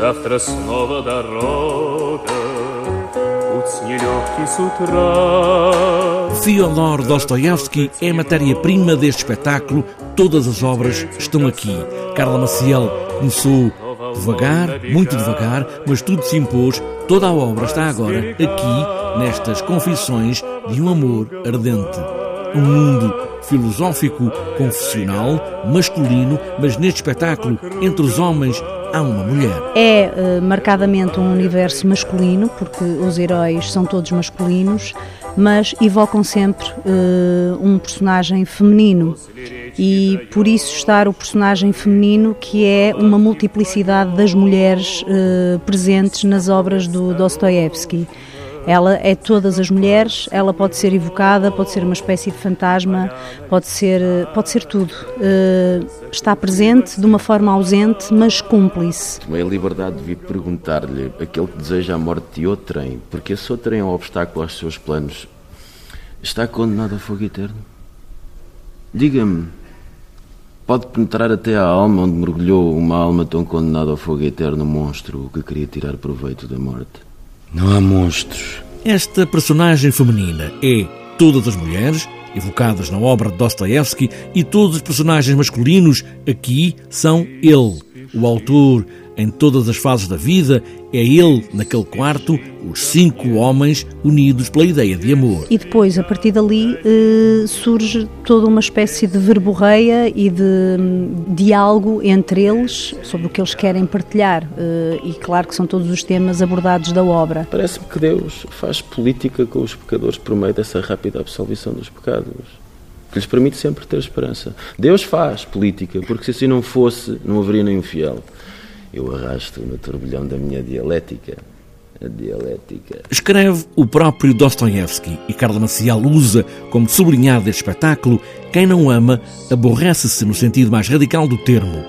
Завтра снова дорога, путь нелегкий с утра. Fyodor Dostoevsky é a matéria-prima deste espetáculo. Todas as obras estão aqui. Carla Maciel começou devagar, muito devagar, mas tudo se impôs. Toda a obra está agora aqui, nestas confissões de um amor ardente. Um mundo filosófico, confessional, masculino, mas neste espetáculo, entre os homens, há uma mulher. É uh, marcadamente um universo masculino, porque os heróis são todos masculinos, mas evocam sempre uh, um personagem feminino. E por isso estar o personagem feminino, que é uma multiplicidade das mulheres uh, presentes nas obras do Dostoevsky. Ela é todas as mulheres, ela pode ser evocada, pode ser uma espécie de fantasma, pode ser, pode ser tudo. Uh, está presente de uma forma ausente, mas cúmplice. Tomei a liberdade de vir perguntar-lhe aquele que deseja a morte de outrem, porque esse outrem é um obstáculo aos seus planos. Está condenado a fogo eterno? Diga-me, pode penetrar até à alma onde mergulhou uma alma tão condenada ao fogo eterno, monstro que queria tirar proveito da morte? Não há monstros. Esta personagem feminina é todas as mulheres, evocadas na obra de Dostoevsky, e todos os personagens masculinos aqui são ele, o autor em todas as fases da vida, é ele, naquele quarto, os cinco homens unidos pela ideia de amor. E depois, a partir dali, eh, surge toda uma espécie de verborreia e de hum, diálogo entre eles sobre o que eles querem partilhar. Eh, e claro que são todos os temas abordados da obra. Parece-me que Deus faz política com os pecadores por meio dessa rápida absolvição dos pecados que lhes permite sempre ter esperança. Deus faz política, porque se assim não fosse, não haveria nenhum fiel eu arrasto no turbilhão da minha dialética. A dialética. Escreve o próprio Dostoiévski e Carla Maciel usa como sublinhado deste espetáculo: quem não ama aborrece-se no sentido mais radical do termo,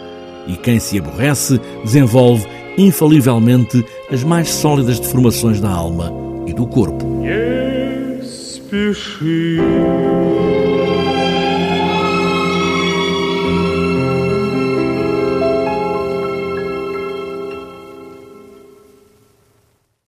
e quem se aborrece desenvolve infalivelmente as mais sólidas deformações da alma e do corpo. Yeah,